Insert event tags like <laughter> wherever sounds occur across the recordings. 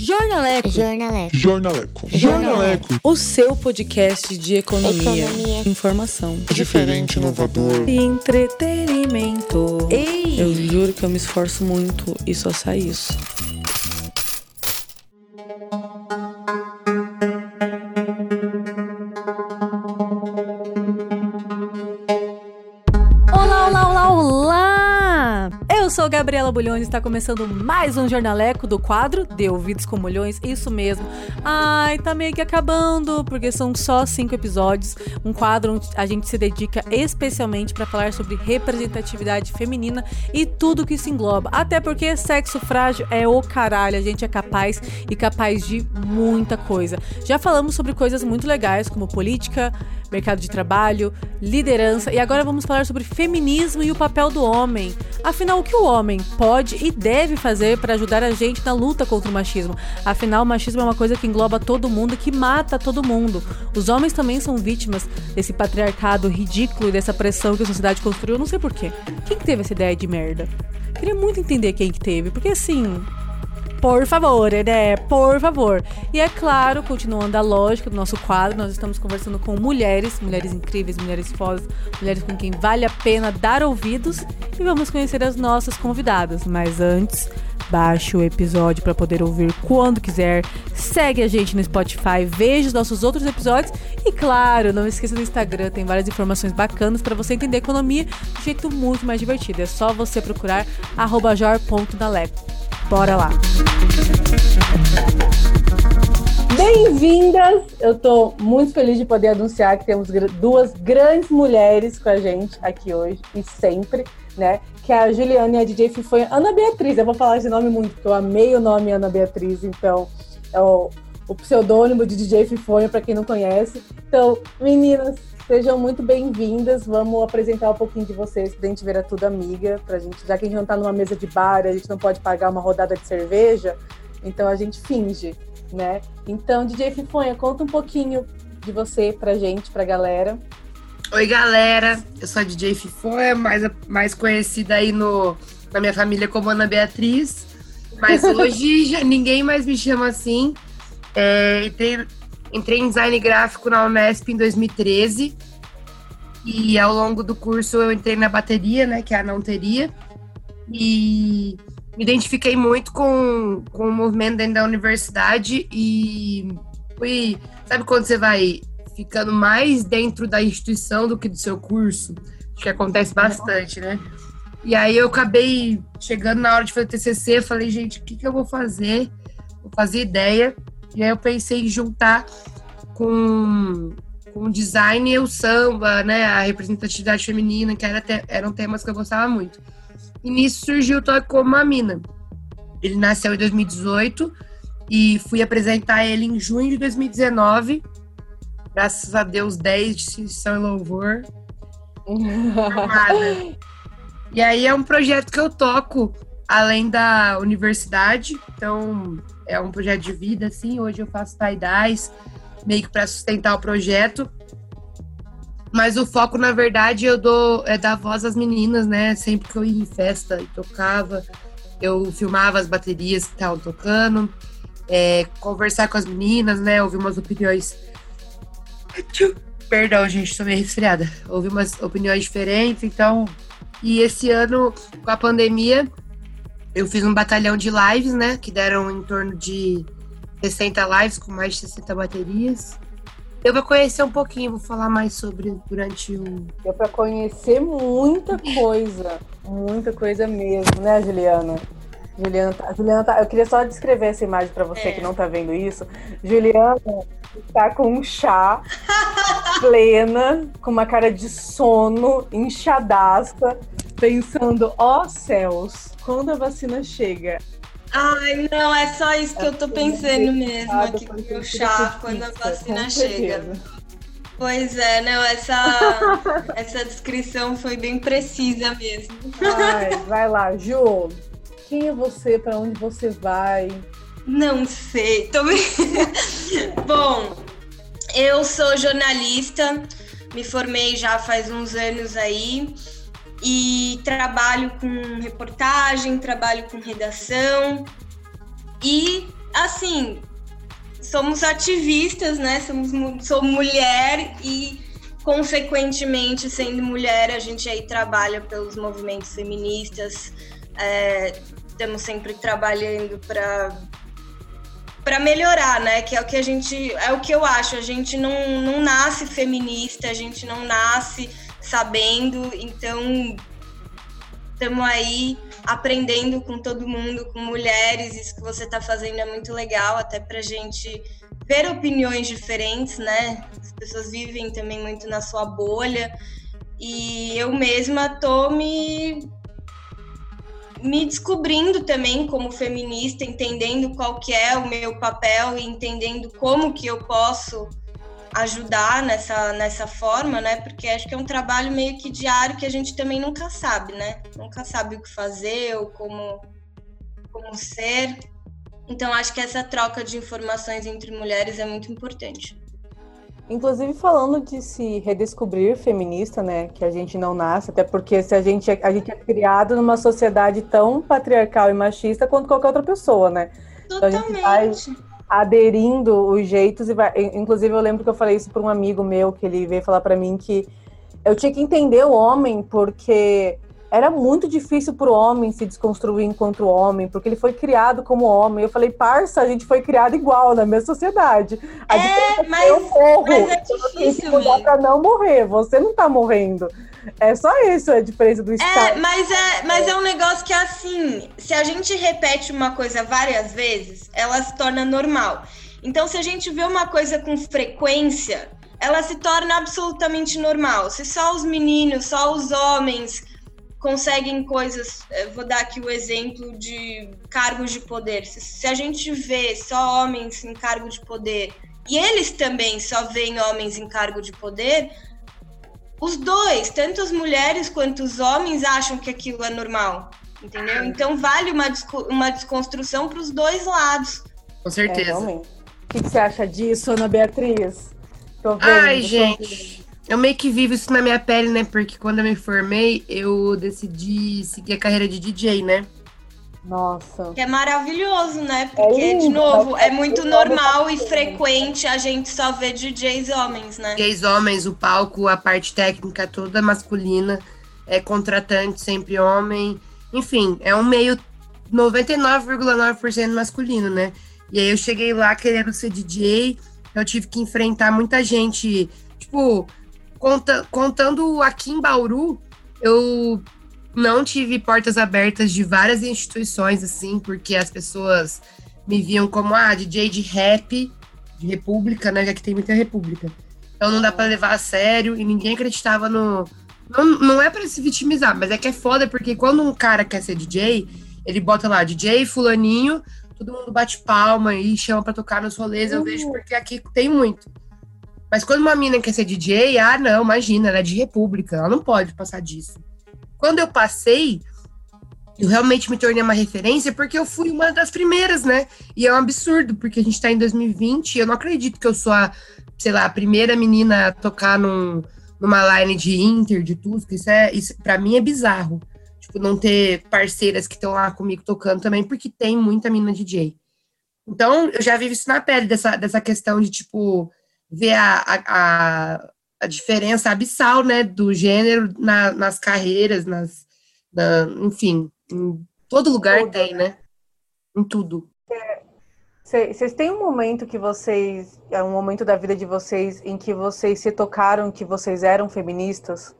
Jornaleco. Jornaleco. Jornaleco. Jornaleco. O seu podcast de economia, Economia. informação Diferente, inovador. e entretenimento. Ei! Eu juro que eu me esforço muito e só sai isso. Bulhões está começando mais um Jornaleco do quadro De Ouvidos com Mulhões, isso mesmo. Ai, tá meio que acabando, porque são só cinco episódios. Um quadro onde a gente se dedica especialmente para falar sobre representatividade feminina e tudo que isso engloba. Até porque sexo frágil é o caralho, a gente é capaz e capaz de muita coisa. Já falamos sobre coisas muito legais, como política, mercado de trabalho, liderança e agora vamos falar sobre feminismo e o papel do homem. Afinal, o que o homem pode e deve fazer para ajudar a gente na luta contra o machismo? Afinal, o machismo é uma coisa que engloba todo mundo e que mata todo mundo. Os homens também são vítimas desse patriarcado ridículo e dessa pressão que a sociedade construiu. Não sei porquê. Quem que teve essa ideia de merda? Queria muito entender quem que teve, porque assim, por favor, né? Por favor. E é claro, continuando a lógica do nosso quadro, nós estamos conversando com mulheres, mulheres incríveis, mulheres fodas, mulheres com quem vale a pena dar ouvidos e vamos conhecer as nossas convidadas. Mas antes, baixe o episódio para poder ouvir quando quiser. Segue a gente no Spotify, veja os nossos outros episódios e claro, não esqueça do Instagram, tem várias informações bacanas para você entender economia de um jeito muito mais divertido. É só você procurar jor.daleco. Bora lá! Bem-vindas! Eu tô muito feliz de poder anunciar que temos duas grandes mulheres com a gente aqui hoje e sempre, né? Que é a Juliana e a DJ Fifonha. Ana Beatriz, eu vou falar esse nome muito, porque eu amei o nome Ana Beatriz, então é o, pseudônimo de DJ Fifonha, para quem não conhece. Então, meninas, sejam muito bem-vindas. Vamos apresentar um pouquinho de vocês pra gente ver a tudo amiga, pra gente, já que a gente não tá numa mesa de bar, a gente não pode pagar uma rodada de cerveja, então a gente finge, né? Então, DJ Fifonha, conta um pouquinho de você pra gente, pra galera. Oi, galera. Eu sou a DJ Fifonha, mais, mais conhecida aí no, na minha família como Ana Beatriz. Mas <laughs> hoje já ninguém mais me chama assim. É, entrei, entrei em design gráfico na Unesp em 2013. E ao longo do curso eu entrei na bateria, né? Que é a não teria. E me identifiquei muito com, com o movimento dentro da universidade e fui. Sabe quando você vai ficando mais dentro da instituição do que do seu curso? Que acontece bastante, né? E aí eu acabei chegando na hora de fazer TCC, falei, gente, o que, que eu vou fazer? Vou fazer ideia. E aí eu pensei em juntar com, com o design e o samba, né? A representatividade feminina, que era te- eram temas que eu gostava muito. E nisso surgiu o Toque Como uma Mina. Ele nasceu em 2018 e fui apresentar ele em junho de 2019. Graças a Deus, 10 de instituição e louvor. <laughs> E aí é um projeto que eu toco além da universidade. Então, é um projeto de vida, assim. Hoje eu faço tie-dyes, meio que para sustentar o projeto. Mas o foco, na verdade, eu dou é dar voz às meninas, né? Sempre que eu ia em festa e tocava, eu filmava as baterias que estavam tocando, é, conversar com as meninas, né? Ouvir umas opiniões. <laughs> Perdão, gente, tô meio resfriada. Ouvir umas opiniões diferentes, então. E esse ano, com a pandemia, eu fiz um batalhão de lives, né? Que deram em torno de 60 lives com mais de 60 baterias. Eu vou conhecer um pouquinho, vou falar mais sobre durante o. Deu pra conhecer muita coisa, muita coisa mesmo, né, Juliana? Juliana, tá, Juliana tá, eu queria só descrever essa imagem pra você que não tá vendo isso. Juliana está com um chá <laughs> plena, com uma cara de sono, inchadaça, pensando, ó céus, quando a vacina chega? Ai, não, é só isso que eu tô pensando mesmo aqui com o chá quando a vacina chega. Pois é, não, essa, <laughs> essa descrição foi bem precisa mesmo. Ai, vai lá, Ju. Quem é você? Pra onde você vai? Não sei, tô. <laughs> Bom, eu sou jornalista, me formei já faz uns anos aí e trabalho com reportagem, trabalho com redação e assim, somos ativistas, né? Somos, sou mulher e, consequentemente, sendo mulher, a gente aí trabalha pelos movimentos feministas. É, estamos sempre trabalhando para para melhorar, né? Que é o que a gente é o que eu acho. A gente não, não nasce feminista, a gente não nasce sabendo, então estamos aí aprendendo com todo mundo, com mulheres. Isso que você está fazendo é muito legal, até para gente ver opiniões diferentes, né? As pessoas vivem também muito na sua bolha. E eu mesma tô me me descobrindo também como feminista, entendendo qual que é o meu papel e entendendo como que eu posso ajudar nessa, nessa forma, né? Porque acho que é um trabalho meio que diário que a gente também nunca sabe, né? Nunca sabe o que fazer ou como, como ser. Então acho que essa troca de informações entre mulheres é muito importante. Inclusive falando de se redescobrir feminista, né, que a gente não nasce, até porque se a gente é, a gente é criado numa sociedade tão patriarcal e machista quanto qualquer outra pessoa, né? Totalmente. Então a gente vai aderindo os jeitos e vai, inclusive eu lembro que eu falei isso para um amigo meu que ele veio falar para mim que eu tinha que entender o homem porque era muito difícil para o homem se desconstruir enquanto homem, porque ele foi criado como homem. Eu falei, parça, a gente foi criado igual na minha sociedade. A é, mas, eu morro. Mas é difícil eu para não morrer. Você não está morrendo. É só isso a diferença do é, estado. É, mas é, mas é um negócio que assim, se a gente repete uma coisa várias vezes, ela se torna normal. Então, se a gente vê uma coisa com frequência, ela se torna absolutamente normal. Se só os meninos, só os homens conseguem coisas. Eh, vou dar aqui o exemplo de cargos de poder. Se, se, a gente vê só homens em cargo de poder e eles também só veem homens em cargo de poder, os dois, tanto as mulheres quanto os homens, acham que aquilo é normal. Entendeu? Então vale uma, uma desconstrução para os dois lados. Com certeza. É, o que, que, você acha disso, Ana Beatriz? Ai, gente. Eu meio que vivo isso na minha pele, né? Porque quando eu me formei, eu decidi seguir a carreira de DJ, né? Nossa. Que é maravilhoso, né? Porque, é lindo, de novo, é muito normal e frequente a gente só ver DJs homens, né? DJs homens, o palco, a parte técnica toda masculina, é contratante sempre homem. Enfim, é um meio 99,9% masculino, né? E aí eu cheguei lá querendo ser DJ, eu tive que enfrentar muita gente, tipo, Conta, contando aqui em Bauru, eu não tive portas abertas de várias instituições, assim, porque as pessoas me viam como, ah, DJ de rap, de república, né, já que tem muita república. Então não dá para levar a sério e ninguém acreditava no... Não, não é para se vitimizar, mas é que é foda, porque quando um cara quer ser DJ, ele bota lá, DJ fulaninho, todo mundo bate palma e chama para tocar nos rolês, eu vejo porque aqui tem muito. Mas quando uma mina quer ser DJ, ah, não, imagina, ela é de república, ela não pode passar disso. Quando eu passei, eu realmente me tornei uma referência porque eu fui uma das primeiras, né? E é um absurdo, porque a gente tá em 2020 e eu não acredito que eu sou a, sei lá, a primeira menina a tocar num, numa line de Inter, de Tusca. Isso, é, isso para mim é bizarro. Tipo, não ter parceiras que estão lá comigo tocando também, porque tem muita mina DJ. Então, eu já vivo isso na pele, dessa, dessa questão de, tipo, ver a, a, a diferença abissal né, do gênero na, nas carreiras, nas, na, enfim, em todo lugar tudo, tem, né? Em tudo. Vocês têm um momento que vocês, é um momento da vida de vocês em que vocês se tocaram que vocês eram feministas?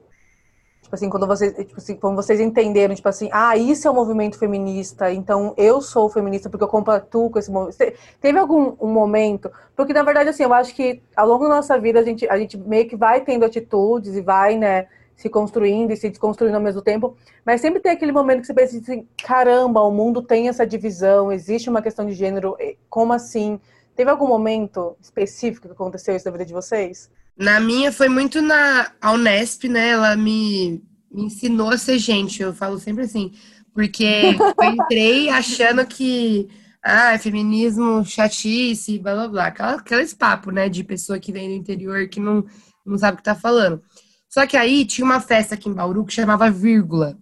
Tipo assim, quando vocês, tipo assim, quando vocês entenderam, tipo assim, ah, isso é o um movimento feminista, então eu sou feminista porque eu compactuo com esse movimento. Teve algum um momento? Porque, na verdade, assim, eu acho que ao longo da nossa vida a gente, a gente meio que vai tendo atitudes e vai, né, se construindo e se desconstruindo ao mesmo tempo, mas sempre tem aquele momento que você pensa assim, caramba, o mundo tem essa divisão, existe uma questão de gênero, como assim? Teve algum momento específico que aconteceu isso na vida de vocês? Na minha foi muito na a Unesp, né? Ela me, me ensinou a ser gente. Eu falo sempre assim, porque eu entrei achando que ah, é feminismo chatice, blá blá blá. Aquela, aqueles papos, né? De pessoa que vem do interior que não, não sabe o que tá falando. Só que aí tinha uma festa aqui em Bauru que chamava Vírgula.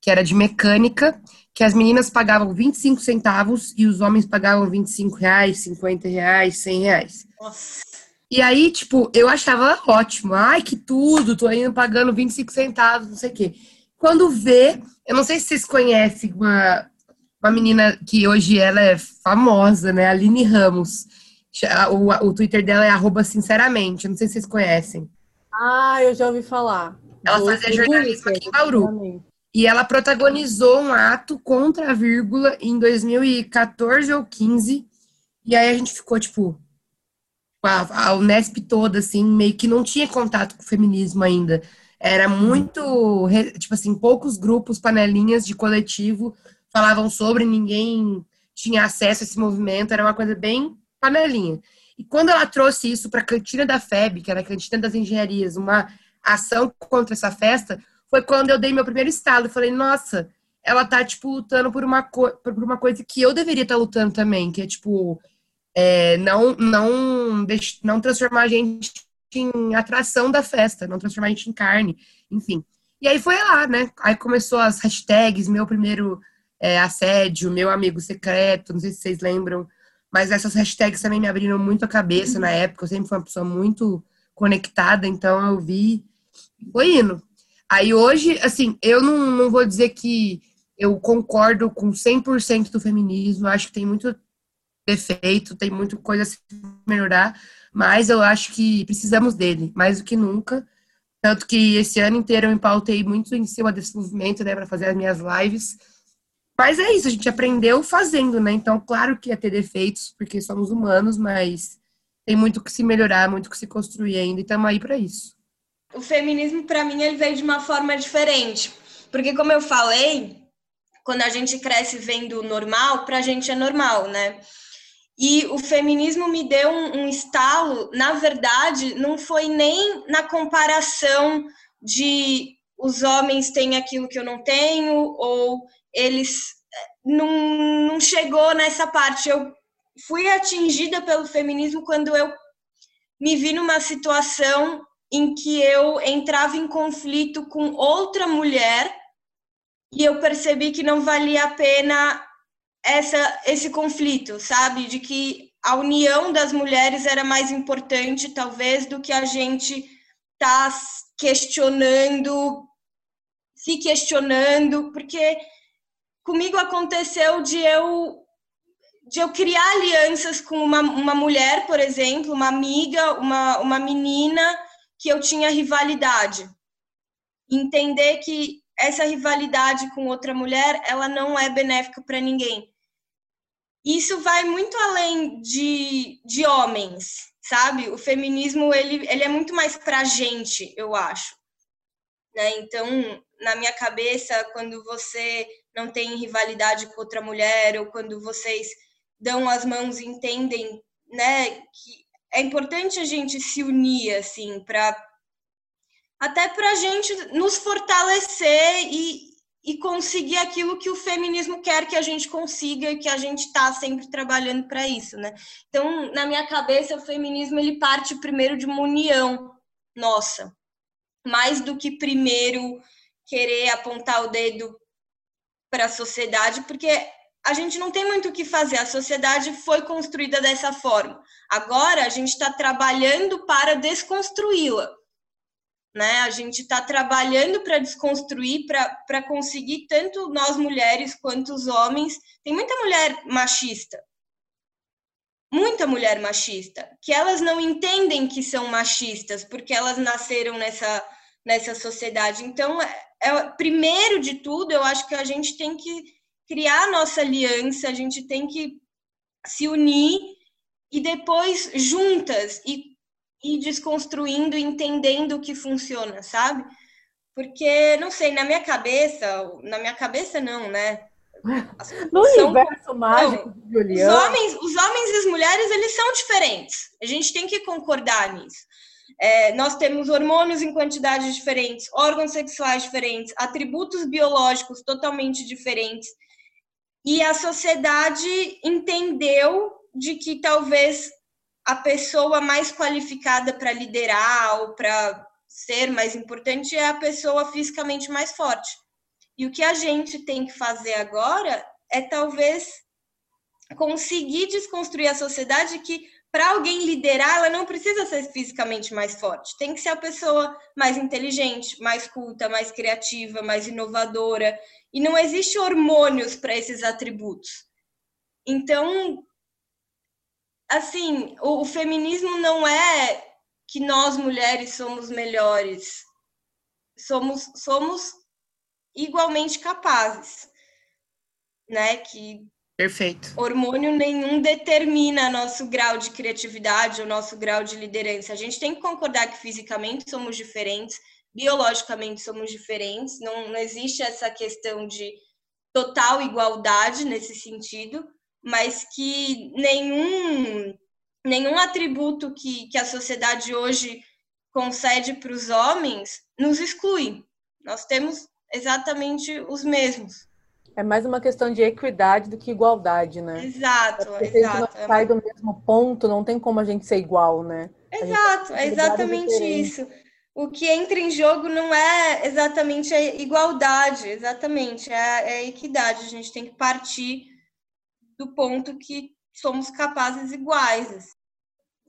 que era de mecânica, que as meninas pagavam 25 centavos e os homens pagavam 25 reais, 50 reais, 100 reais. Nossa. E aí, tipo, eu achava ótimo. Ai, que tudo, tô indo pagando 25 centavos, não sei o quê. Quando vê, eu não sei se vocês conhecem uma, uma menina que hoje ela é famosa, né? Aline Ramos. O, o Twitter dela é arroba sinceramente, não sei se vocês conhecem. Ah, eu já ouvi falar. Ela fazia jornalismo aqui em Bauru. E ela protagonizou um ato contra a vírgula em 2014 ou 15. E aí a gente ficou, tipo, a, a Unesp toda, assim, meio que não tinha contato com o feminismo ainda. Era muito, tipo assim, poucos grupos, panelinhas de coletivo falavam sobre, ninguém tinha acesso a esse movimento, era uma coisa bem panelinha. E quando ela trouxe isso para a cantina da FEB, que era a cantina das engenharias, uma ação contra essa festa, foi quando eu dei meu primeiro estalo e falei, nossa, ela tá, tipo, lutando por uma, por uma coisa que eu deveria estar tá lutando também, que é, tipo, é, não, não, não transformar a gente em atração da festa, não transformar a gente em carne, enfim. E aí foi lá, né? Aí começou as hashtags, meu primeiro é, assédio, meu amigo secreto, não sei se vocês lembram, mas essas hashtags também me abriram muito a cabeça na época, eu sempre fui uma pessoa muito conectada, então eu vi, foi indo. Aí hoje, assim, eu não, não vou dizer que eu concordo com 100% do feminismo, acho que tem muito defeito, tem muita coisa a se melhorar, mas eu acho que precisamos dele, mais do que nunca. Tanto que esse ano inteiro eu empautei muito em cima desse movimento, né, para fazer as minhas lives. Mas é isso, a gente aprendeu fazendo, né? Então, claro que ia ter defeitos, porque somos humanos, mas tem muito que se melhorar, muito que se construir ainda, e estamos aí para isso o feminismo para mim ele veio de uma forma diferente, porque como eu falei, quando a gente cresce vendo normal, para a gente é normal, né? E o feminismo me deu um, um estalo, na verdade, não foi nem na comparação de os homens têm aquilo que eu não tenho, ou eles eh, não, não chegou nessa parte. Eu fui atingida pelo feminismo quando eu me vi numa situação em que eu entrava em conflito com outra mulher e eu percebi que não valia a pena essa, esse conflito, sabe? De que a união das mulheres era mais importante, talvez, do que a gente tá questionando, se questionando, porque comigo aconteceu de eu de eu criar alianças com uma, uma mulher, por exemplo, uma amiga, uma, uma menina, que eu tinha rivalidade. Entender que essa rivalidade com outra mulher, ela não é benéfica para ninguém. Isso vai muito além de, de homens, sabe? O feminismo, ele, ele é muito mais para gente, eu acho. Né? Então, na minha cabeça, quando você não tem rivalidade com outra mulher, ou quando vocês dão as mãos e entendem né, que é importante a gente se unir, assim, para até para a gente nos fortalecer e, e conseguir aquilo que o feminismo quer que a gente consiga e que a gente está sempre trabalhando para isso, né? Então, na minha cabeça, o feminismo ele parte primeiro de uma união nossa, mais do que primeiro querer apontar o dedo para a sociedade, porque a gente não tem muito o que fazer, a sociedade foi construída dessa forma. Agora a gente está trabalhando para desconstruí-la. Né? A gente está trabalhando para desconstruir, para conseguir, tanto nós mulheres quanto os homens. Tem muita mulher machista, muita mulher machista, que elas não entendem que são machistas, porque elas nasceram nessa, nessa sociedade. Então, é, é, primeiro de tudo, eu acho que a gente tem que criar nossa aliança, a gente tem que se unir e depois juntas e ir desconstruindo, entendendo o que funciona, sabe? Porque, não sei, na minha cabeça, na minha cabeça não, né? No são, universo mágico Juliana. Os homens, os homens e as mulheres, eles são diferentes. A gente tem que concordar nisso. É, nós temos hormônios em quantidades diferentes, órgãos sexuais diferentes, atributos biológicos totalmente diferentes. E a sociedade entendeu de que talvez a pessoa mais qualificada para liderar ou para ser mais importante é a pessoa fisicamente mais forte. E o que a gente tem que fazer agora é talvez conseguir desconstruir a sociedade que para alguém liderar, ela não precisa ser fisicamente mais forte. Tem que ser a pessoa mais inteligente, mais culta, mais criativa, mais inovadora. E não existe hormônios para esses atributos. Então, assim, o, o, feminismo não é que nós mulheres somos melhores. Somos somos igualmente capazes, né? Que Perfeito. Hormônio nenhum determina nosso grau de criatividade, o nosso grau de liderança. A gente tem que concordar que fisicamente somos diferentes, biologicamente somos diferentes, não, não existe essa questão de total igualdade nesse sentido, mas que nenhum, nenhum atributo que, que a sociedade hoje concede para os homens nos exclui. Nós temos exatamente os mesmos. É mais uma questão de equidade do que igualdade, né? Exato, Porque exato. Se a gente sai do mesmo ponto, não tem como a gente ser igual, né? Exato, é exatamente isso. O que entra em jogo não é exatamente a igualdade, exatamente, é a, é a equidade. A gente tem que partir do ponto que somos capazes iguais. Assim.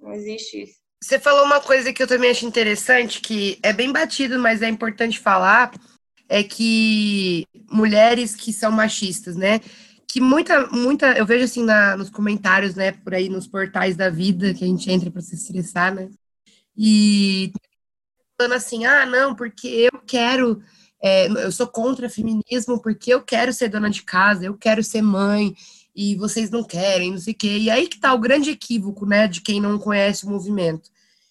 Não existe isso. Você falou uma coisa que eu também acho interessante, que é bem batido, mas é importante falar, é que mulheres que são machistas, né? Que muita, muita, eu vejo assim na, nos comentários, né, por aí nos portais da vida que a gente entra para se estressar, né? E falando assim, ah, não, porque eu quero, é, eu sou contra feminismo porque eu quero ser dona de casa, eu quero ser mãe e vocês não querem, não sei o quê. E aí que tá o grande equívoco, né, de quem não conhece o movimento.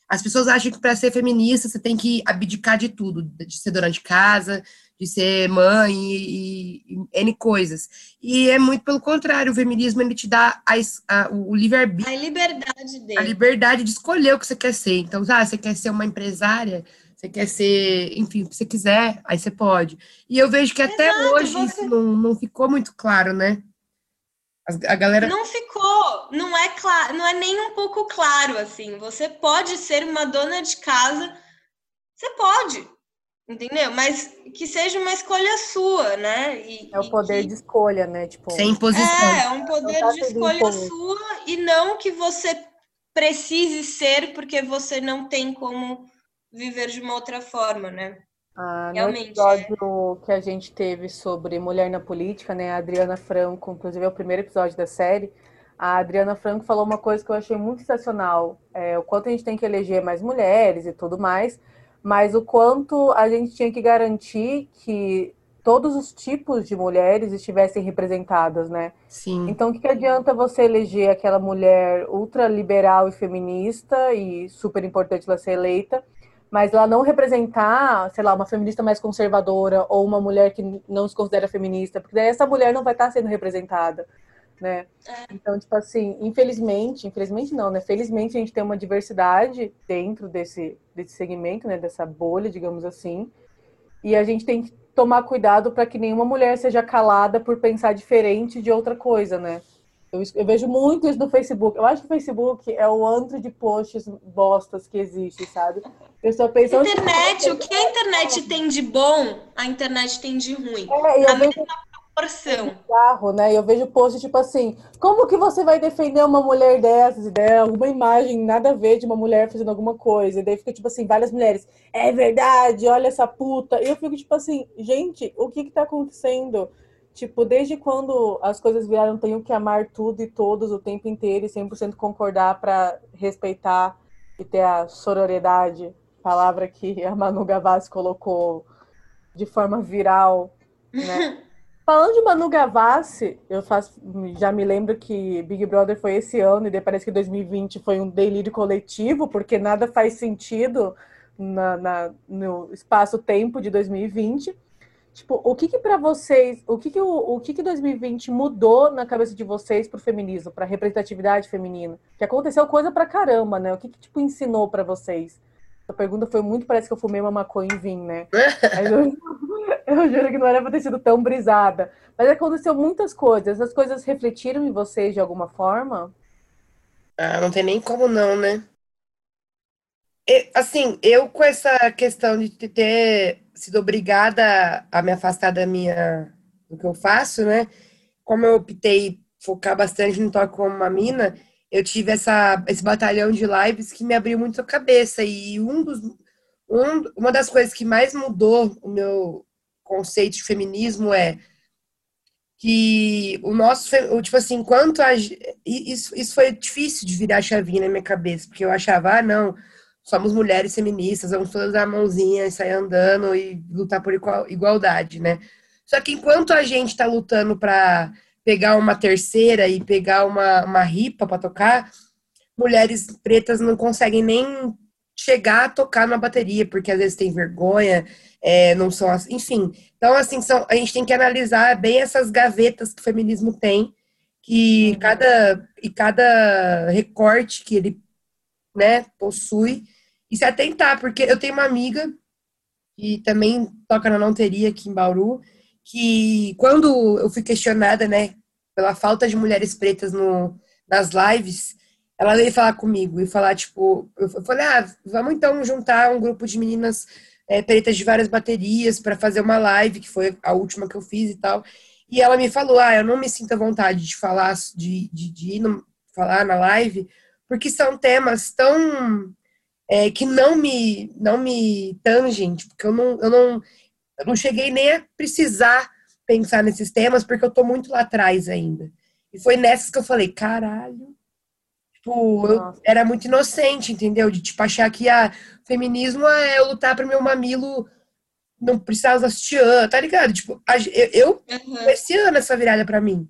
As pessoas acham que para ser feminista você tem que abdicar de tudo, de ser dona de casa, de ser mãe e, e, e, N coisas. E é muito pelo contrário, o feminismo ele te dá a, a, o livre-arbítrio. A liberdade dele. A liberdade de escolher o que você quer ser. Então, ah, você quer ser uma empresária, você quer ser, enfim, o que você quiser, aí você pode. E eu vejo que até Exato, hoje você... isso não, não ficou muito claro, né? A galera. Não ficou, não é claro, não é nem um pouco claro assim. Você pode ser uma dona de casa, você pode, entendeu? Mas que seja uma escolha sua, né? E, é o poder que... de escolha, né? Tipo, sem imposição. É, é um poder tá de escolha sua e não que você precise ser porque você não tem como viver de uma outra forma, né? Ah, no episódio que a gente teve sobre mulher na política, né? A Adriana Franco, inclusive é o primeiro episódio da série. A Adriana Franco falou uma coisa que eu achei muito sensacional: é, o quanto a gente tem que eleger mais mulheres e tudo mais, mas o quanto a gente tinha que garantir que todos os tipos de mulheres estivessem representadas, né? Sim. Então, o que, que adianta você eleger aquela mulher ultraliberal e feminista e super importante ela ser eleita, mas ela não representar, sei lá, uma feminista mais conservadora ou uma mulher que não se considera feminista, porque daí essa mulher não vai estar sendo representada, né? É. Então, tipo assim, infelizmente, infelizmente não, né? Felizmente a gente tem uma diversidade dentro desse, desse segmento, né? Dessa bolha, digamos assim, e a gente tem que tomar cuidado para que nenhuma mulher seja calada por pensar diferente de outra coisa, né? Eu, eu, vejo muito isso no Facebook. Eu acho que o Facebook é o antro de posts bostas que existe, sabe? Pessoa pensa. Internet, o que a internet tem de bom, a internet tem de ruim. É, a vejo... mesma proporção. Carro, né? Eu vejo posts tipo assim: como que você vai defender uma mulher dessas? E daí alguma imagem nada a ver de uma mulher fazendo alguma coisa. E daí fica tipo assim: várias mulheres. É verdade, olha essa puta. E eu fico tipo assim: gente, o que que tá acontecendo? Tipo, desde quando as coisas viraram tenho que amar tudo e todos o tempo inteiro e 100% concordar para respeitar e ter a sororidade, palavra que <laughs> a Manu Gavassi colocou de forma viral, né? <laughs> Falando de Manu Gavassi, eu faço, já me lembro que Big Brother foi esse ano e parece que 2020 foi um delírio coletivo, porque nada faz sentido na, na no espaço-tempo de 2020. Tipo, o que que para vocês, o que que o, o que que 2020 mudou na cabeça de vocês pro feminismo, pra representatividade feminina? Que aconteceu coisa pra caramba, né? O que que, tipo, ensinou para vocês? A pergunta foi muito, parece que eu fumei uma maconha e vim, né? <laughs> Eu, <laughs> eu juro que não era pra ter sido tão brisada. Mas aconteceu muitas coisas. As coisas refletiram em vocês de alguma forma? Ah, não tem nem como não, né? E, assim, eu com essa questão de ter sido obrigada a me afastar da minha do que eu faço, né? Como eu optei focar bastante no toque como uma mina, eu tive essa, esse batalhão de lives que me abriu muito a cabeça. E um dos, um, uma das coisas que mais mudou o meu conceito de feminismo é que o nosso, tipo assim, enquanto a, isso, isso foi difícil de virar a chavinha na minha cabeça, porque eu achava, ah, não, somos mulheres feministas, vamos todas dar a mãozinha e sair andando e lutar por igual, igualdade, né? Só que enquanto a gente está lutando para pegar uma terceira e pegar uma, uma ripa para tocar, mulheres pretas não conseguem nem chegar a tocar na bateria, porque às vezes tem vergonha, é, não são assim, enfim. Então, assim, são, a gente tem que analisar bem essas gavetas que o feminismo tem, que uhum. cada, e cada recorte que ele né, possui, e se atentar, porque eu tenho uma amiga que também toca na Não Teria aqui em Bauru, que quando eu fui questionada, né, pela falta de mulheres pretas no, nas lives, ela veio falar comigo e falar, tipo, eu falei, ah, vamos então juntar um grupo de meninas é, pretas de várias baterias para fazer uma live, que foi a última que eu fiz e tal. E ela me falou, ah, eu não me sinto à vontade de falar, de, de, de ir no, falar na live, porque são temas tão é, que não me não me tangem, porque tipo, eu não, eu não eu não cheguei nem a precisar pensar nesses temas, porque eu tô muito lá atrás ainda. E foi nessas que eu falei, caralho. Tipo, eu era muito inocente, entendeu? De tipo achar que a ah, feminismo é eu lutar pro meu mamilo não precisar assistir, tá ligado? Tipo, eu, eu uhum. esse ano essa virada para mim.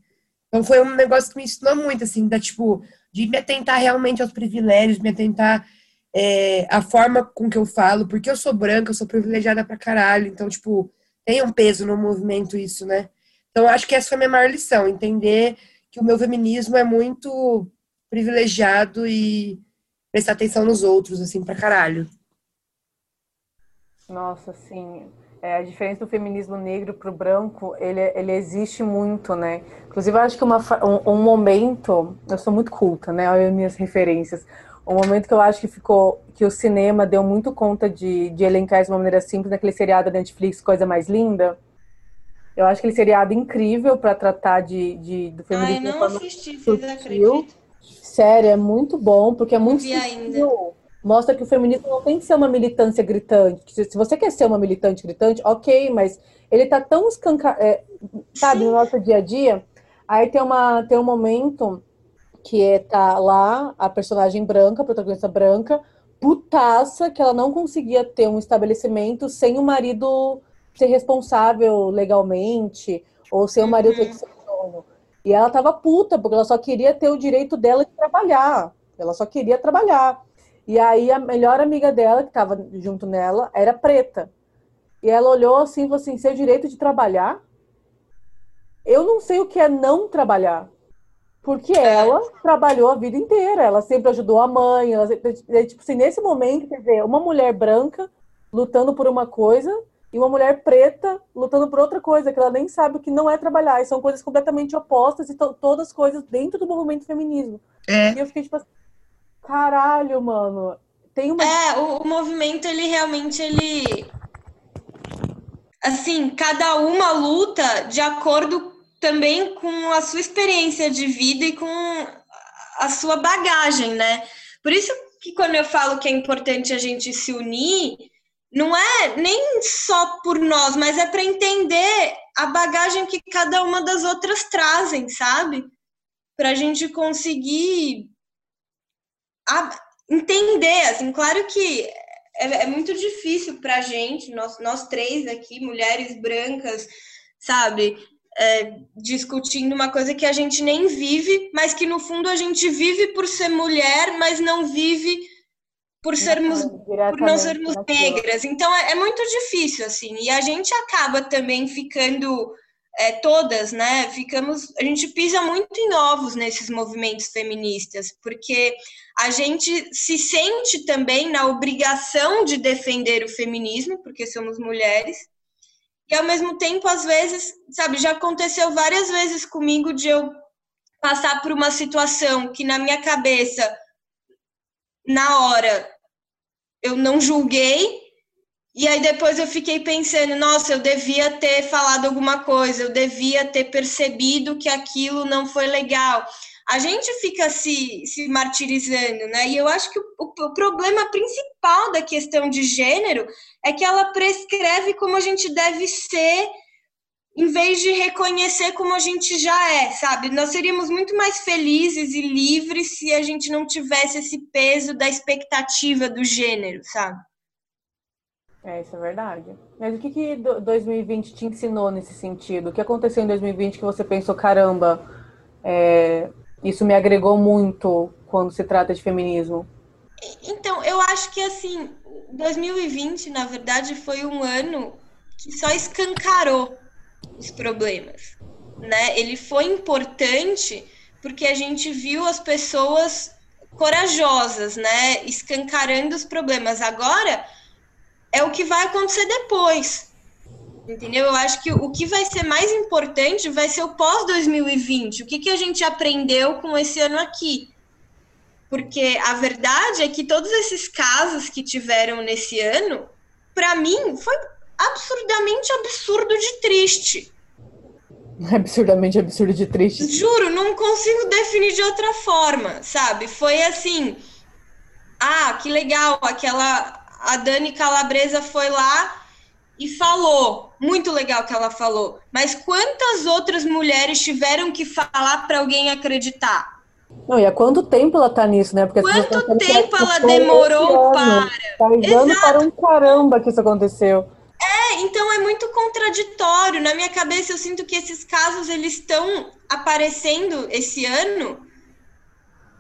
Então foi um negócio que me ensinou muito, assim, da tipo, de me atentar realmente aos privilégios, me atentar é, a forma com que eu falo, porque eu sou branca, eu sou privilegiada pra caralho, então, tipo, tem um peso no movimento isso, né? Então, acho que essa foi a minha maior lição, entender que o meu feminismo é muito privilegiado e prestar atenção nos outros, assim, pra caralho. Nossa, sim. É, a diferença do feminismo negro pro branco, ele, ele existe muito, né? Inclusive, eu acho que uma, um, um momento, eu sou muito culta, né? Olha as minhas referências. Um momento que eu acho que ficou, que o cinema deu muito conta de, de elencar de uma maneira simples naquele seriado da Netflix, Coisa Mais Linda. Eu acho aquele seriado incrível para tratar de, de, do feminismo. Ai, não assisti, vocês acreditam? Sério, é muito bom, porque é muito sutil. Mostra que o feminismo não tem que ser uma militância gritante. Se você quer ser uma militante gritante, ok, mas ele tá tão escancarado, é, sabe, no nosso dia a dia. Aí tem, uma, tem um momento que é, tá lá a personagem branca, a protagonista branca, putaça que ela não conseguia ter um estabelecimento sem o marido ser responsável legalmente, ou sem o marido ter que ser dono. E ela tava puta, porque ela só queria ter o direito dela de trabalhar. Ela só queria trabalhar. E aí a melhor amiga dela, que estava junto nela, era preta. E ela olhou assim falou assim: seu direito de trabalhar? Eu não sei o que é não trabalhar. Porque ela trabalhou a vida inteira, ela sempre ajudou a mãe, ela sempre, é, tipo assim, nesse momento, quer dizer, uma mulher branca lutando por uma coisa e uma mulher preta lutando por outra coisa, que ela nem sabe o que não é trabalhar, e são coisas completamente opostas e todas coisas dentro do movimento feminismo. É. E eu fiquei tipo assim, caralho, mano, tem uma... É, o, o movimento, ele realmente, ele... Assim, cada uma luta de acordo também com a sua experiência de vida e com a sua bagagem, né? Por isso que quando eu falo que é importante a gente se unir, não é nem só por nós, mas é para entender a bagagem que cada uma das outras trazem, sabe? Para a gente conseguir entender, assim, claro que é, é muito difícil para a gente, nós, nós três aqui, mulheres brancas, sabe? É, discutindo uma coisa que a gente nem vive, mas que no fundo a gente vive por ser mulher, mas não vive por sermos por não sermos negras. Então é, é, muito difícil assim. E a gente acaba também ficando é, todas, né? Ficamos, a gente pisa muito em ovos nesses movimentos feministas, porque a gente se sente também na obrigação de defender o feminismo, porque somos mulheres e ao mesmo tempo, às vezes, sabe, já aconteceu várias vezes comigo de eu passar por uma situação que na minha cabeça, na hora, eu não julguei, E aí depois eu fiquei pensando, nossa, eu devia ter falado alguma coisa, eu devia ter percebido que aquilo não foi legal. A gente fica se, se martirizando, né? E eu acho que o, o problema principal da questão de gênero é que ela prescreve como a gente deve ser em vez de reconhecer como a gente já é, sabe? Nós seríamos muito mais felizes e livres se a gente não tivesse esse peso da expectativa do gênero, sabe? É, isso é verdade. Mas o que, que 2020 te ensinou nesse sentido? O que aconteceu em 2020 que você pensou, caramba, é, isso me agregou muito quando se trata de feminismo? Então, eu acho que assim, 2020, na verdade, foi um ano que só escancarou os problemas, né? Ele foi importante porque a gente viu as pessoas corajosas, né, escancarando os problemas. Agora é o que vai acontecer depois. Entendeu? Eu acho que o que vai ser mais importante vai ser o pós 2020. O que, que a gente aprendeu com esse ano aqui? Porque a verdade é que todos esses casos que tiveram nesse ano, para mim, foi absurdamente absurdo de triste. <laughs> Absurdamente absurdo de triste. Juro, não consigo definir de outra forma, sabe? Foi assim. Ah, que legal, aquela. A Dani Calabresa foi lá e falou. Muito legal que ela falou. Mas quantas outras mulheres tiveram que falar para alguém acreditar? Não, e há quanto tempo ela tá nisso, né? Porque quanto tempo ela demorou para? Faz anos para um caramba que isso aconteceu. É, então é muito contraditório. Na minha cabeça, eu sinto que esses casos eles estão aparecendo esse ano,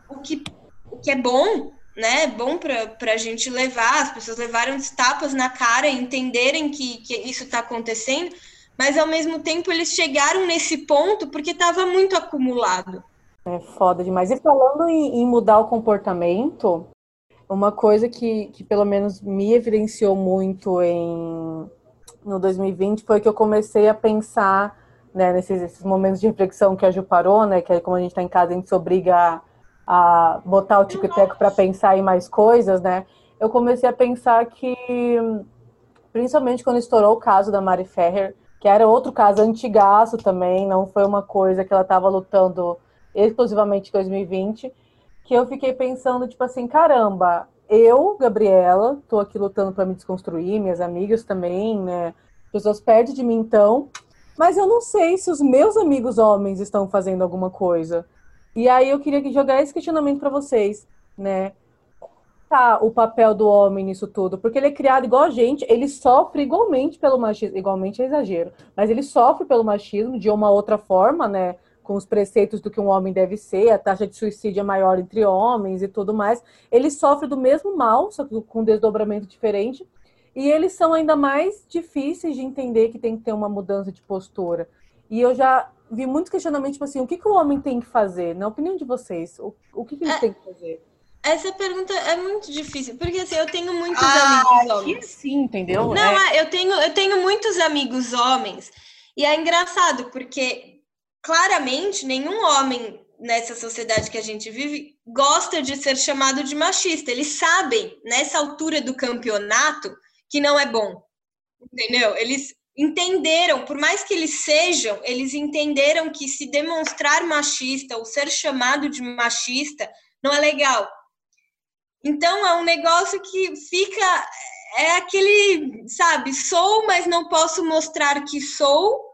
o que, o que é bom, né? Bom para a gente levar, as pessoas levaram tapas na cara entenderem que, que isso está acontecendo, mas ao mesmo tempo eles chegaram nesse ponto porque estava muito acumulado. É foda demais. E falando em, em mudar o comportamento, uma coisa que, que pelo menos me evidenciou muito em no 2020 foi que eu comecei a pensar né, nesses, momentos de reflexão que a Ju parou, né, que é como a gente está em casa, a gente se obriga a, botar o tico-teco para pensar em mais coisas, né? Eu comecei a pensar que, principalmente quando estourou o caso da Mari Ferrer, que era outro caso antigaço também, não foi uma coisa que ela estava lutando exclusivamente em 2020, que eu fiquei pensando, tipo assim, caramba, eu, Gabriela, tô aqui lutando para me desconstruir, minhas amigas também, né? Pessoas perto de mim então, mas eu não sei se os meus amigos homens estão fazendo alguma coisa. E aí eu queria jogar esse questionamento para vocês, né? Tá, o papel do homem nisso tudo, porque ele é criado igual a gente, ele sofre igualmente pelo machismo, igualmente é exagero, mas ele sofre pelo machismo de uma outra forma, né? com os preceitos do que um homem deve ser, a taxa de suicídio é maior entre homens e tudo mais, eles sofrem do mesmo mal, só que com um desdobramento diferente, e eles são ainda mais difíceis de entender que tem que ter uma mudança de postura. E eu já vi muitos questionamentos, tipo assim, o que, que o homem tem que fazer? Na opinião de vocês, o, o que, que eles é, têm que fazer? Essa pergunta é muito difícil, porque assim, eu tenho muitos ah, amigos homens. Sim, entendeu? Não, é. eu, tenho, eu tenho muitos amigos homens, e é engraçado, porque claramente nenhum homem nessa sociedade que a gente vive gosta de ser chamado de machista. Eles sabem, nessa altura do campeonato, que não é bom. Entendeu? Eles entenderam, por mais que eles sejam, eles entenderam que se demonstrar machista ou ser chamado de machista não é legal. Então é um negócio que fica é aquele, sabe, sou, mas não posso mostrar que sou,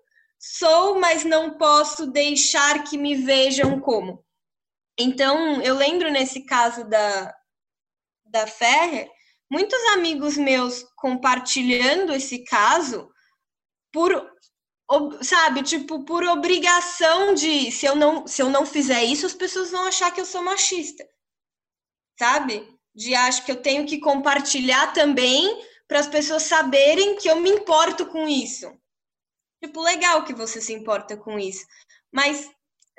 Sou, mas não posso deixar que me vejam como. Então, eu lembro nesse caso da, da Ferrer, muitos amigos meus compartilhando esse caso por sabe, tipo, por obrigação de se eu não se eu não fizer isso, as pessoas vão achar que eu sou machista. Sabe? De acho que eu tenho que compartilhar também para as pessoas saberem que eu me importo com isso. Tipo, legal que você se importa com isso. Mas,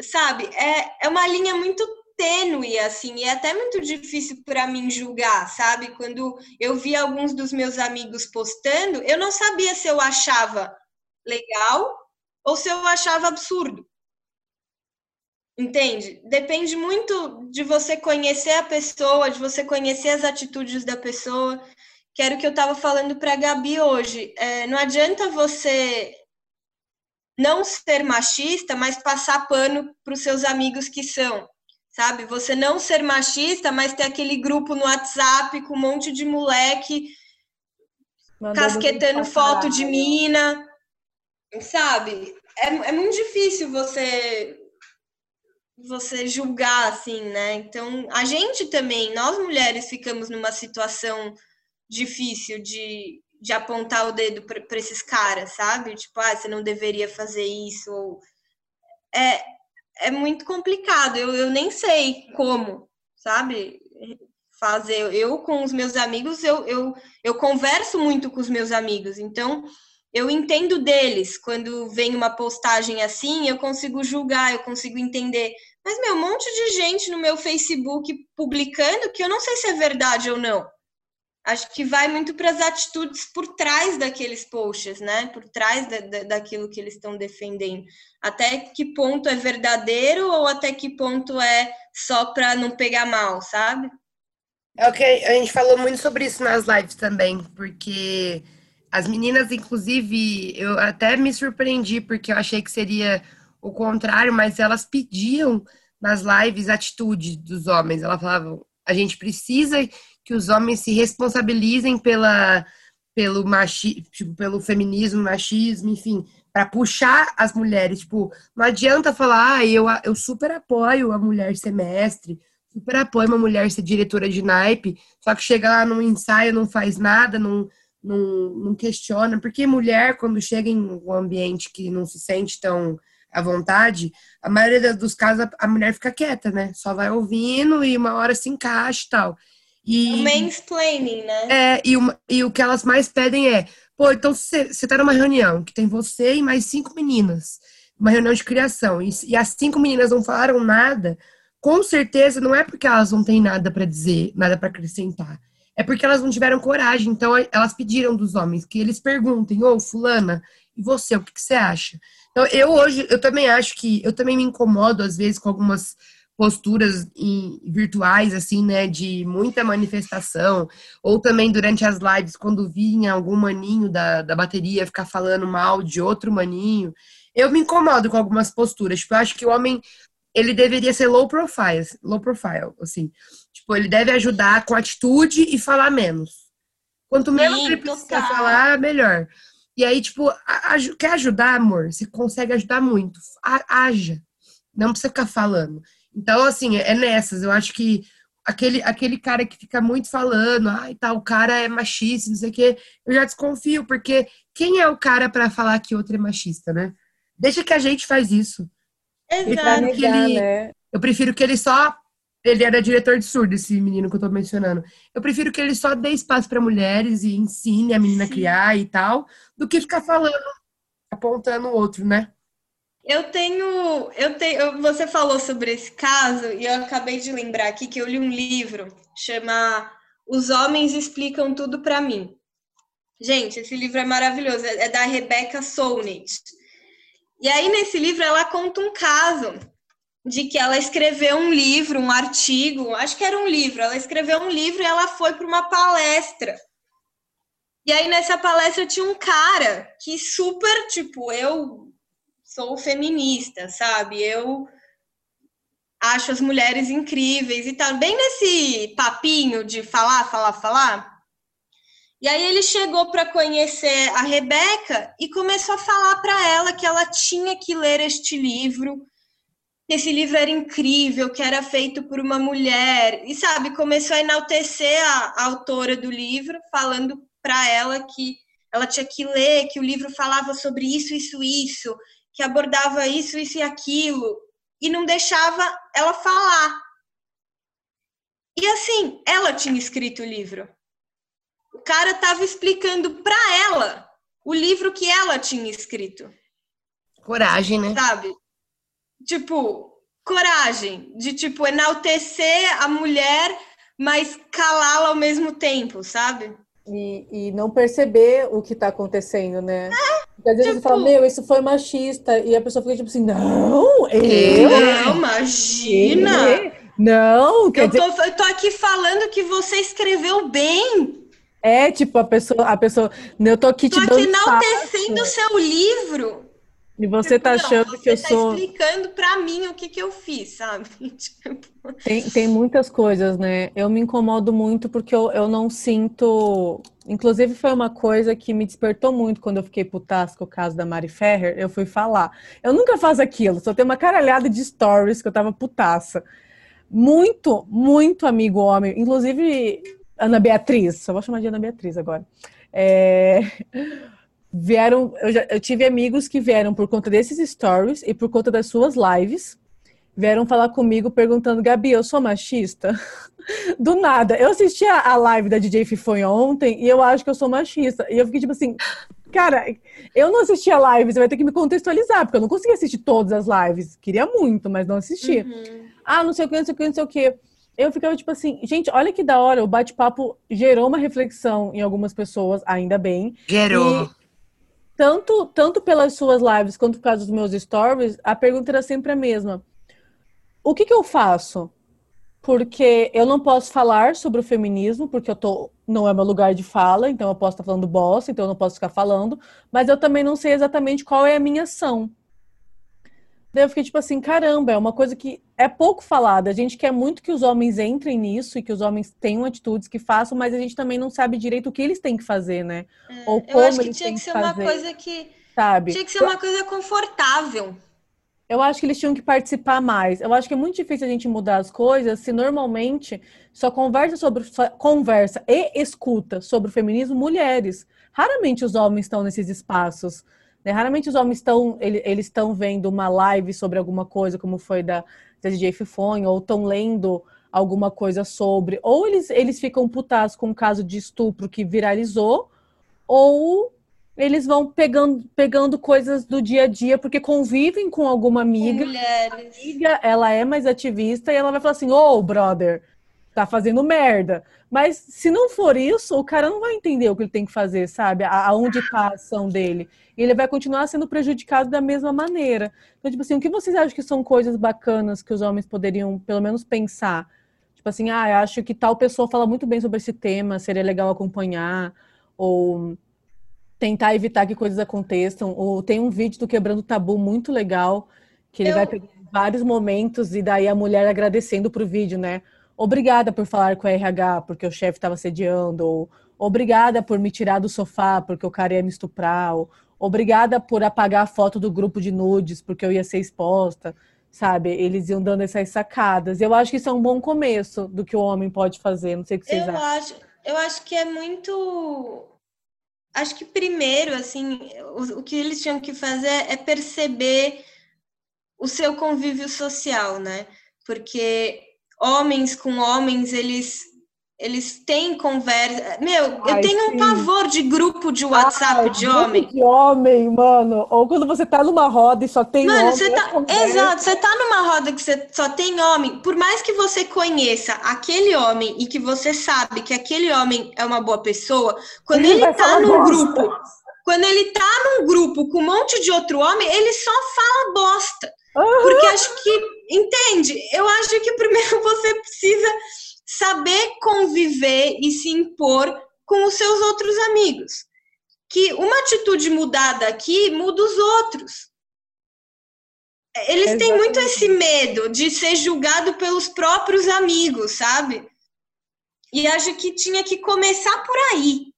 sabe, é, é uma linha muito tênue, assim, e é até muito difícil para mim julgar, sabe? Quando eu vi alguns dos meus amigos postando, eu não sabia se eu achava legal ou se eu achava absurdo. Entende? Depende muito de você conhecer a pessoa, de você conhecer as atitudes da pessoa. que era o que eu estava falando para a Gabi hoje. É, não adianta você não ser machista, mas passar pano para os seus amigos que são, sabe? Você não ser machista, mas ter aquele grupo no WhatsApp com um monte de moleque Mandando casquetando foto de mina, sabe? É, é muito difícil você você julgar assim, né? Então, a gente também, nós mulheres ficamos numa situação difícil de, de apontar o dedo para esses caras, sabe? Tipo, ah, você não deveria fazer isso. Ou... É, é muito complicado, eu, eu nem sei como, sabe? Fazer. Eu, com os meus amigos, eu, eu, eu converso muito com os meus amigos, então eu entendo deles. Quando vem uma postagem assim, eu consigo julgar, eu consigo entender. Mas, meu, um monte de gente no meu Facebook publicando que eu não sei se é verdade ou não. Acho que vai muito para as atitudes por trás daqueles posts, né? Por trás da, da, daquilo que eles estão defendendo. Até que ponto é verdadeiro ou até que ponto é só para não pegar mal, sabe? É ok, a gente falou muito sobre isso nas lives também, porque as meninas, inclusive, eu até me surpreendi, porque eu achei que seria o contrário, mas elas pediam nas lives atitude dos homens. Elas falavam, a gente precisa que os homens se responsabilizem pela, pelo, machi, tipo, pelo feminismo, machismo, enfim, para puxar as mulheres. Tipo, não adianta falar, ah, eu, eu super apoio a mulher ser mestre, super apoio uma mulher ser diretora de naipe, só que chega lá no ensaio, não faz nada, não, não, não questiona, porque mulher, quando chega em um ambiente que não se sente tão à vontade, a maioria dos casos a mulher fica quieta, né? Só vai ouvindo e uma hora se encaixa e tal. E, o mansplaining, né? É, e, uma, e o que elas mais pedem é, pô, então você tá numa reunião que tem você e mais cinco meninas, uma reunião de criação, e, e as cinco meninas não falaram nada, com certeza não é porque elas não têm nada para dizer, nada para acrescentar. É porque elas não tiveram coragem. Então, elas pediram dos homens que eles perguntem: Ô, Fulana, e você, o que, que você acha? Então, eu hoje, eu também acho que, eu também me incomodo às vezes com algumas posturas em, virtuais, assim, né, de muita manifestação, ou também durante as lives, quando vinha algum maninho da, da bateria ficar falando mal de outro maninho, eu me incomodo com algumas posturas, tipo, eu acho que o homem, ele deveria ser low profile, low profile, assim, tipo, ele deve ajudar com atitude e falar menos. Quanto menos Sim, ele precisa total. falar, melhor. E aí, tipo, a- a- quer ajudar, amor? Você consegue ajudar muito. A- Haja. Não precisa ficar falando. Então, assim, é nessas. Eu acho que aquele, aquele cara que fica muito falando, ai, tal, o cara é machista, não sei o quê, eu já desconfio, porque quem é o cara pra falar que outro é machista, né? Deixa que a gente faz isso. Exato. negar, ele- né? Eu prefiro que ele só. Ele era diretor de surdo, esse menino que eu tô mencionando. Eu prefiro que ele só dê espaço pra mulheres e ensine a menina a Sim. criar e tal, do que ficar falando, apontando o outro, né? Eu tenho, eu tenho, você falou sobre esse caso e eu acabei de lembrar aqui que eu li um livro chama Os Homens Explicam Tudo pra Mim. Gente, esse livro é maravilhoso, é é da Rebecca Solnit. E aí nesse livro ela conta um caso de que ela escreveu um livro, um artigo, acho que era um livro. Ela escreveu um livro e ela foi para uma palestra. E aí nessa palestra tinha um cara que super, tipo, eu sou feminista, sabe? Eu acho as mulheres incríveis e tal. Bem nesse papinho de falar, falar, falar. E aí ele chegou para conhecer a Rebeca e começou a falar para ela que ela tinha que ler este livro, que esse livro era incrível, que era feito por uma mulher. E sabe, começou a enaltecer a, a autora do livro, falando para ela que ela tinha que ler, que o livro falava sobre isso, isso, isso, que abordava isso, isso e aquilo, e não deixava ela falar. E assim, ela tinha escrito o livro. O cara estava explicando para ela o livro que ela tinha escrito, Coragem, né? sabe? Tipo, coragem de tipo enaltecer a mulher, mas calá-la ao mesmo tempo, sabe? E, e não perceber o que tá acontecendo, né? Porque às vezes tipo- você fala, meu, isso foi machista. E a pessoa fica tipo assim, não, eu? Não, imagina! Não, quer Eu dizer, tô, eu tô aqui falando que você escreveu bem. É, tipo, a pessoa, a pessoa. Eu tô aqui te Tô dando aqui espaço, enaltecendo o seu livro. E você tá Não, achando você que eu tá sou. explicando pra mim o que que eu fiz, sabe? <laughs> Tipo, Tem, tem muitas coisas, né? Eu me incomodo muito porque eu, eu não sinto. Inclusive, foi uma coisa que me despertou muito quando eu fiquei putaça com o caso da Mari Ferrer. Eu fui falar. Eu nunca faço aquilo, só tem uma caralhada de stories que eu tava putaça. Muito, muito amigo homem. Inclusive, Ana Beatriz. Só vou chamar de Ana Beatriz agora. É, Vieram. Eu, já, eu tive amigos que vieram por conta desses stories e por conta das suas lives vieram falar comigo perguntando, Gabi, eu sou machista? <laughs> Do nada. Eu assisti a, a live da DJ Fifoi ontem e eu acho que eu sou machista. E eu fiquei tipo assim, cara, eu não assisti a live, você vai ter que me contextualizar, porque eu não consegui assistir todas as lives. Queria muito, mas não assisti. uhum. Ah, não sei o que, não sei o que, não sei o que. Eu ficava tipo assim, gente, olha que da hora, o bate-papo gerou uma reflexão em algumas pessoas, ainda bem. Gerou. Tanto, tanto pelas suas lives quanto por causa dos meus stories, a pergunta era sempre a mesma. O que que eu faço? Porque eu não posso falar sobre o feminismo, porque eu tô, não é meu lugar de fala, então eu posso estar falando bosta, então eu não posso ficar falando, mas eu também não sei exatamente qual é a minha ação. Daí eu fiquei tipo assim, caramba, é uma coisa que é pouco falada. A gente quer muito que os homens entrem nisso e que os homens tenham atitudes que façam, mas a gente também não sabe direito o que eles têm que fazer, né? Ou Eu acho que tinha que ser uma fazer, coisa que. sabe? Tinha que ser uma coisa confortável. Eu acho que eles tinham que participar mais. Eu acho que é muito difícil a gente mudar as coisas se normalmente só conversa sobre só conversa e escuta sobre o feminismo mulheres. Raramente os homens estão nesses espaços. Né? Raramente os homens estão ele- eles estão vendo uma live sobre alguma coisa, como foi da, da DJ Fifone, ou estão lendo alguma coisa sobre, ou eles, eles ficam putas com um caso de estupro que viralizou, ou eles vão pegando, pegando coisas do dia a dia porque convivem com alguma amiga. mulheres. amiga, ela é mais ativista e ela vai falar assim: Ô, brother, tá fazendo merda. Mas se não for isso, o cara não vai entender o que ele tem que fazer, sabe? Aonde tá a ação dele. E ele vai continuar sendo prejudicado da mesma maneira. Então, tipo assim, o que vocês acham que são coisas bacanas que os homens poderiam, pelo menos, pensar? Tipo assim, ah, eu acho que tal pessoa fala muito bem sobre esse tema, seria legal acompanhar. Ou tentar evitar que coisas aconteçam. Ou tem um vídeo do Quebrando Tabu muito legal, que ele Eu- vai pegar vários momentos e daí a mulher agradecendo pro vídeo, né? Obrigada por falar com a RH porque o chefe estava sediando, ou obrigada por me tirar do sofá porque o cara ia me estuprar, ou obrigada por apagar a foto do grupo de nudes porque eu ia ser exposta, sabe? Eles iam dando essas sacadas. Eu acho que isso é um bom começo do que o homem pode fazer. Não sei o que vocês Eu acham. acho, eu acho que é muito. Acho que primeiro, assim, o, o que eles tinham que fazer é perceber o seu convívio social, né? Porque homens com homens, eles eles têm conversa. Meu, eu Ai, tenho um sim. pavor de grupo de WhatsApp Ai, de grupo homem. De homem, mano. Ou quando você tá numa roda e só tem Mano, homem. você é tá. Exato, você tá numa roda que você só tem homem. Por mais que você conheça aquele homem e que você sabe que aquele homem é uma boa pessoa, quando Ele ele, tá num bosta. grupo, quando ele tá num grupo com um monte de outro homem, ele só fala bosta. Aham. Porque acho que, entende? Eu acho que primeiro <laughs> você precisa saber conviver e se impor com os seus outros amigos. Que uma atitude mudada aqui muda os outros. Eles têm muito esse medo de ser julgado pelos próprios amigos, sabe? E acho que tinha que começar por aí.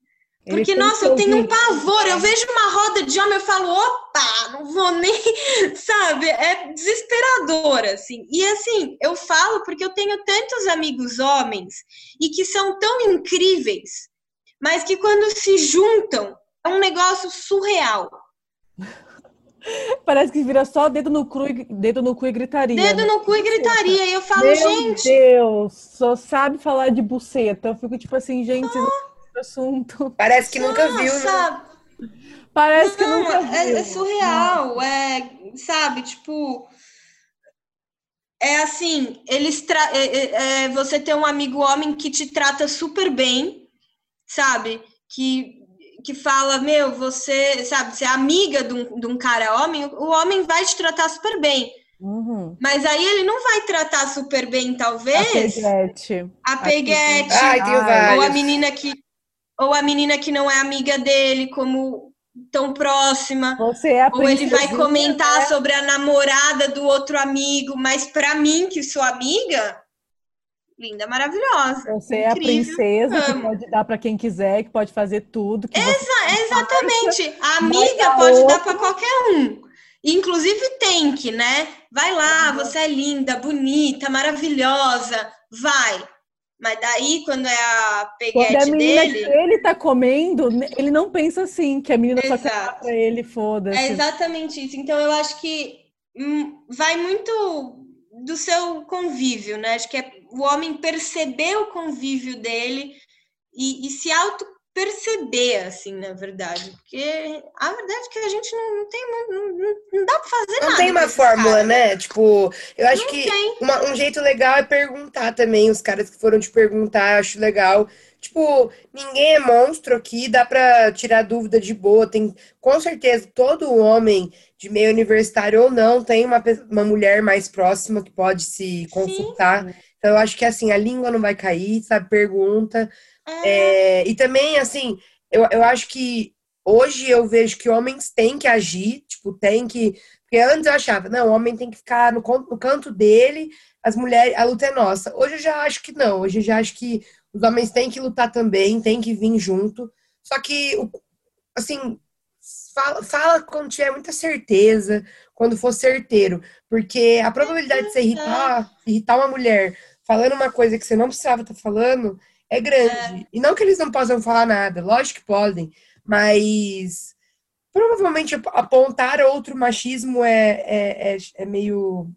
Ele Porque, nossa, eu tenho um pavor. Eu vejo uma roda de homem, eu falo, opa, não vou nem. <laughs> Sabe? É desesperador, assim. E, assim, eu falo porque eu tenho tantos amigos homens e que são tão incríveis, mas que quando se juntam, é um negócio surreal. <laughs> Parece que vira só dedo no cu e, dedo no cu e gritaria. Dedo né? no cu e gritaria. E eu falo, Meu gente, Deus, só sabe falar de buceta. Eu fico tipo assim, gente, não do assunto. Parece que nunca não, viu, né? Parece que Não, nunca é, viu. é surreal, é, sabe, tipo, é assim, eles tra é, é, é, você tem um amigo homem que te trata super bem, sabe, que, que fala, meu, você, sabe, você é amiga de um, de um cara homem, o homem vai te tratar super bem, Uhum. mas aí ele não vai tratar super bem, A talvez, peguete. a peguete, Ai, ou a menina que ou a menina que não é amiga dele como tão próxima. Você é a Ou ele vai comentar né? sobre a namorada do outro amigo, mas pra mim, que sou amiga, linda, maravilhosa. Você é a princesa que amo. pode dar pra quem quiser, que pode fazer tudo. Que Exa- exatamente. A amiga pode dar pra qualquer um. Inclusive tem que, né? Vai lá, você é linda, bonita, maravilhosa, vai. Mas daí, quando é a Quando a peguete menina dele, que ele tá comendo, ele não pensa assim, que a menina só quer Exato. pra ele, foda-se. É exatamente isso. Então, eu acho que hum, vai muito do seu convívio, né? Acho que é o homem perceber o convívio dele e, e se auto-perceber, assim, na verdade. Porque a verdade é que a gente não, não tem. Não, não, não dá pra fazer Não nada. tem com uma fórmula, caras. né? Tipo, eu acho Não que tem. uma- um jeito legal é perguntar também. Os caras que foram te perguntar, eu acho legal. Tipo, ninguém é monstro aqui, dá pra tirar dúvida de boa. Tem, com certeza, todo homem de meio universitário ou não tem uma, uma mulher mais próxima que pode se consultar. Então, eu acho que assim, a língua não vai cair, sabe? Pergunta. É, É, e também, assim, eu, eu acho que hoje eu vejo que homens têm que agir, tipo, tem que. Porque antes eu achava, não, o homem tem que ficar no, no canto dele, as mulheres, a luta é nossa. Hoje eu já acho que não, hoje eu já acho que os homens têm que lutar também, têm que vir junto. Só que, assim, fala, fala quando tiver muita certeza, quando for certeiro, porque a probabilidade de você irritar, irritar uma mulher falando uma coisa que você não precisava estar falando é grande. E não que eles não possam falar nada, lógico que podem, mas provavelmente ap- apontar outro machismo é, é, é, é meio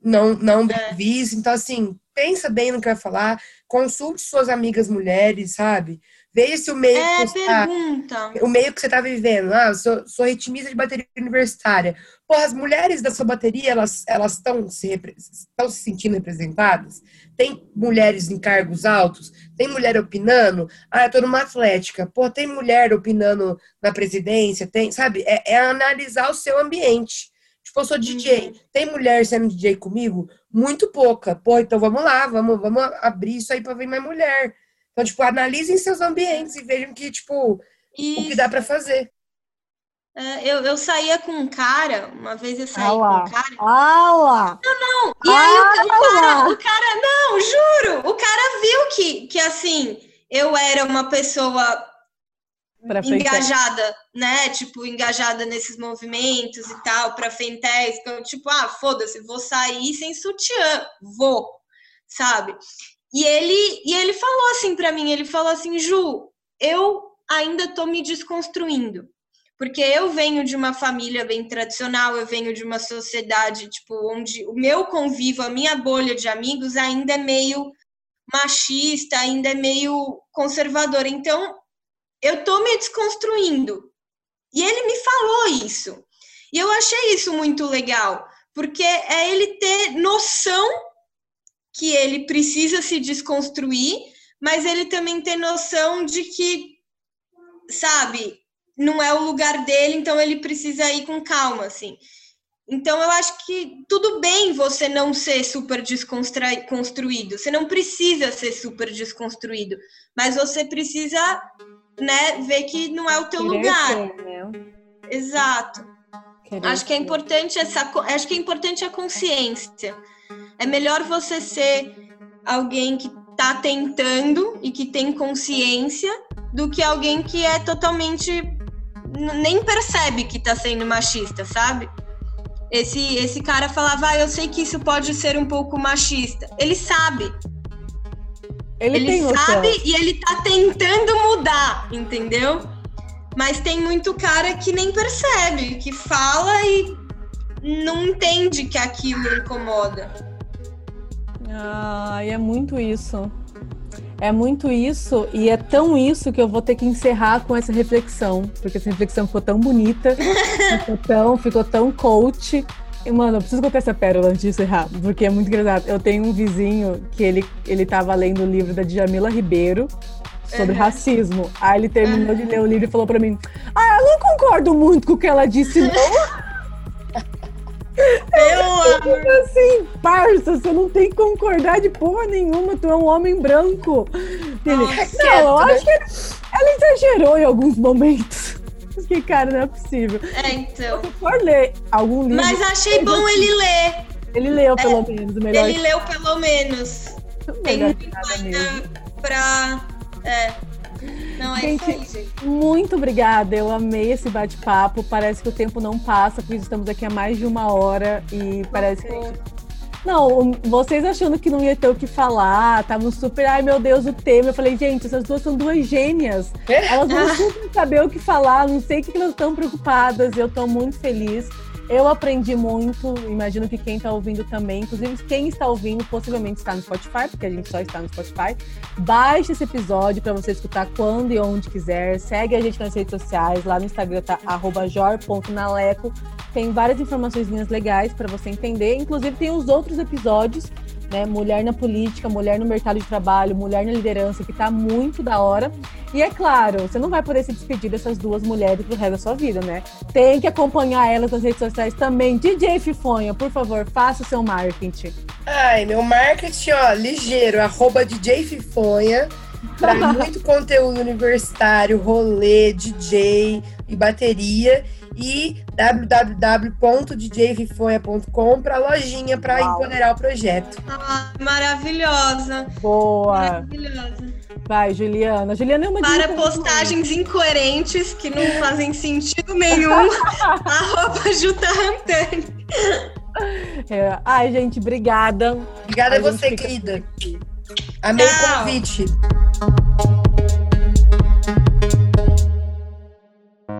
não, não bem É. visto. Então, assim, pensa bem no que vai falar, consulte suas amigas mulheres, sabe? Veja se o meio é que você tá, o meio que você tá vivendo. Ah, eu sou, sou ritmista de bateria universitária. Porra, as mulheres da sua bateria, elas elas estão se, repre- se sentindo representadas? Tem mulheres em cargos altos? Tem mulher opinando? Ah, eu tô numa atlética. Pô, tem mulher opinando na presidência? Tem, sabe? É, é analisar o seu ambiente. Tipo, eu sou DJ. Tem mulher sendo DJ comigo? Muito pouca. Pô, então vamos lá, vamos, vamos abrir isso aí pra ver mais mulher. Então, tipo, analisem seus ambientes e vejam que, tipo, o que Isso. dá pra fazer. É, eu, eu saía com um cara, uma vez eu saí Ah com um cara. Ah lá! E aí o, o cara, o cara, não, juro, o cara viu que, que assim, eu era uma pessoa Pra engajada, né? Tipo, engajada nesses movimentos e tal, pra que eu, tipo, ah, foda-se, vou sair sem sutiã, vou, sabe? E ele, e ele falou assim pra mim, ele falou assim, Ju, eu ainda tô me desconstruindo. Porque eu venho de uma família bem tradicional, eu venho de uma sociedade, tipo, onde o meu convívio, a minha bolha de amigos ainda é meio machista, ainda é meio conservadora. Então, eu tô me desconstruindo. E ele me falou isso. E eu achei isso muito legal, porque é ele ter noção que ele precisa se desconstruir, mas ele também ter noção de que, sabe, não é o lugar dele, então ele precisa ir com calma, assim. Então eu acho que tudo bem você não ser super desconstruído, você não precisa ser super desconstruído, mas você precisa, né, ver que não é o teu Querer lugar. ser, né? Exato. Querer Acho que é importante essa, acho que é importante a consciência. É melhor você ser alguém que está tentando e que tem consciência do que alguém que é totalmente nem percebe que está sendo machista, sabe? Esse esse cara falava, ah, eu sei que isso pode ser um pouco machista. Ele sabe, Ele, ele, tem noção. sabe e ele tá tentando mudar, entendeu? Mas tem muito cara que nem percebe, que fala e não entende que aquilo incomoda. Ah, é muito isso. É muito isso, e é tão isso que eu vou ter que encerrar com essa reflexão, porque essa reflexão ficou tão bonita, <laughs> ficou tão, ficou tão coach. E, mano, eu preciso contar essa pérola antes de encerrar, porque é muito engraçado. Eu tenho um vizinho que ele, ele tava lendo o livro da Djamila Ribeiro sobre Uhum. racismo. Aí ele terminou de ler o livro e falou pra mim: Ah, eu não concordo muito com o que ela disse, não. <laughs> Eu amo. assim, parça, você não tem que concordar de porra nenhuma, tu é um homem branco. Ele- Quieto, Não, eu né? acho que ela exagerou em alguns momentos. <laughs> Porque, cara, não é possível. É, então. Se for ler algum livro, Mas achei bom ele ler. ele leu pelo menos o melhor. Ele leu pelo menos. Tem muito que ainda pra. É. Não, é Gente, isso aí, gente. Muito obrigada, eu amei esse bate-papo. Parece que o tempo não passa, porque estamos aqui há mais de uma hora e parece que. Não, vocês achando que não ia ter o que falar, estavam super. Ai meu Deus, o tema. Eu falei, gente, essas duas são duas gênias. É? Elas vão <laughs> super saber o que falar, não sei o que elas estão preocupadas. Eu tô muito feliz. Eu aprendi muito, imagino que quem está ouvindo também, inclusive quem está ouvindo possivelmente está no Spotify, porque a gente só está no Spotify. Baixe esse episódio para você escutar quando e onde quiser. Segue a gente nas redes sociais, lá no Instagram tá jor.naleco. Tem várias informações legais para você entender. Inclusive tem os outros episódios, né? Mulher na política, mulher no mercado de trabalho, mulher na liderança, que tá muito da hora. E é claro, você não vai poder se despedir dessas duas mulheres pro resto da sua vida, né? Tem que acompanhar elas nas redes sociais também. DJ Fifonha, por favor, faça o seu marketing. Ai, meu marketing, ó, ligeiro, arroba DJ Fifonha, pra <laughs> muito conteúdo universitário, rolê, DJ e bateria. E www.djfifonha.com pra lojinha pra Uau. empoderar o projeto. Ah, maravilhosa. Boa. Maravilhosa. Vai, Juliana. Juliana é uma Para postagens incoerentes que não fazem sentido nenhum, <laughs> arroba Juta Rantani. É. Ai, gente, obrigada. Obrigada a, A você, querida. Amei o Tchau. convite.